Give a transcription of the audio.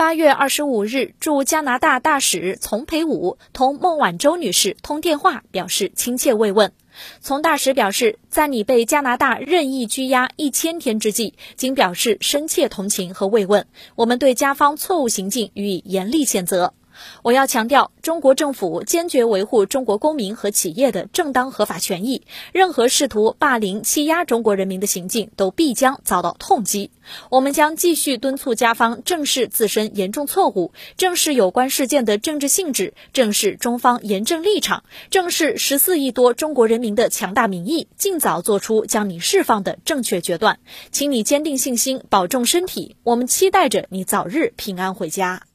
八月二十五日，驻加拿大大使丛培武同孟晚舟女士通电话，表示亲切慰问。丛大使表示，在你被加拿大任意拘押一千天之际，仅表示深切同情和慰问。我们对加方错误行径予以严厉谴责。我要强调，中国政府坚决维护中国公民和企业的正当合法权益。任何试图霸凌、欺压中国人民的行径，都必将遭到痛击。我们将继续敦促加方正视自身严重错误，正视有关事件的政治性质，正视中方严正立场，正视十四亿多中国人民的强大民意，尽早做出将你释放的正确决断。请你坚定信心，保重身体。我们期待着你早日平安回家。